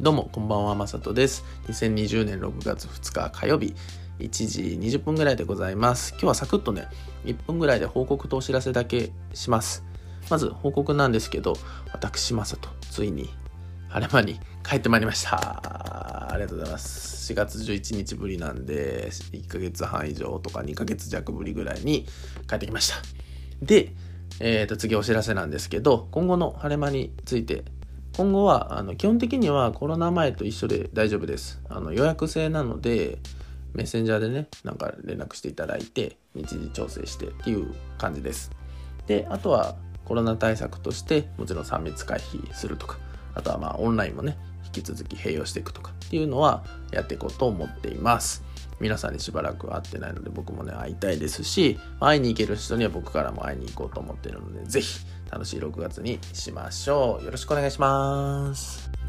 どうも、こんばんは、まさとです。2020年6月2日火曜日、1時20分ぐらいでございます。今日はサクッとね、1分ぐらいで報告とお知らせだけします。まず、報告なんですけど、私、まさと、ついに、晴れ間に帰ってまいりました。ありがとうございます。4月11日ぶりなんで、1ヶ月半以上とか2ヶ月弱ぶりぐらいに帰ってきました。で、えー、と次お知らせなんですけど、今後の晴れ間について今後はあの基本的にはコロナ前と一緒で大丈夫です。あの予約制なので、メッセンジャーでね、なんか連絡していただいて、日時調整してっていう感じです。で、あとはコロナ対策として、もちろん3密回避するとか、あとはまあオンラインもね、引き続き併用していくとかっていうのはやっていこうと思っています。皆さんにしばらく会ってないので僕もね会いたいですし会いに行ける人には僕からも会いに行こうと思っているので是非楽しい6月にしましょう。よろしくお願いします。